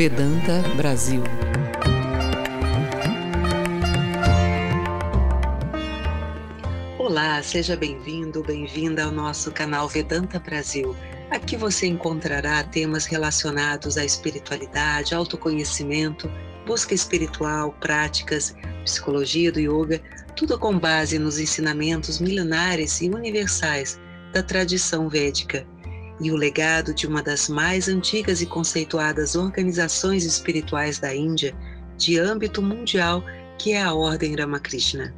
Vedanta Brasil. Olá, seja bem-vindo, bem-vinda ao nosso canal Vedanta Brasil. Aqui você encontrará temas relacionados à espiritualidade, autoconhecimento, busca espiritual, práticas, psicologia do yoga, tudo com base nos ensinamentos milenares e universais da tradição védica e o legado de uma das mais antigas e conceituadas organizações espirituais da Índia de âmbito mundial, que é a Ordem Ramakrishna.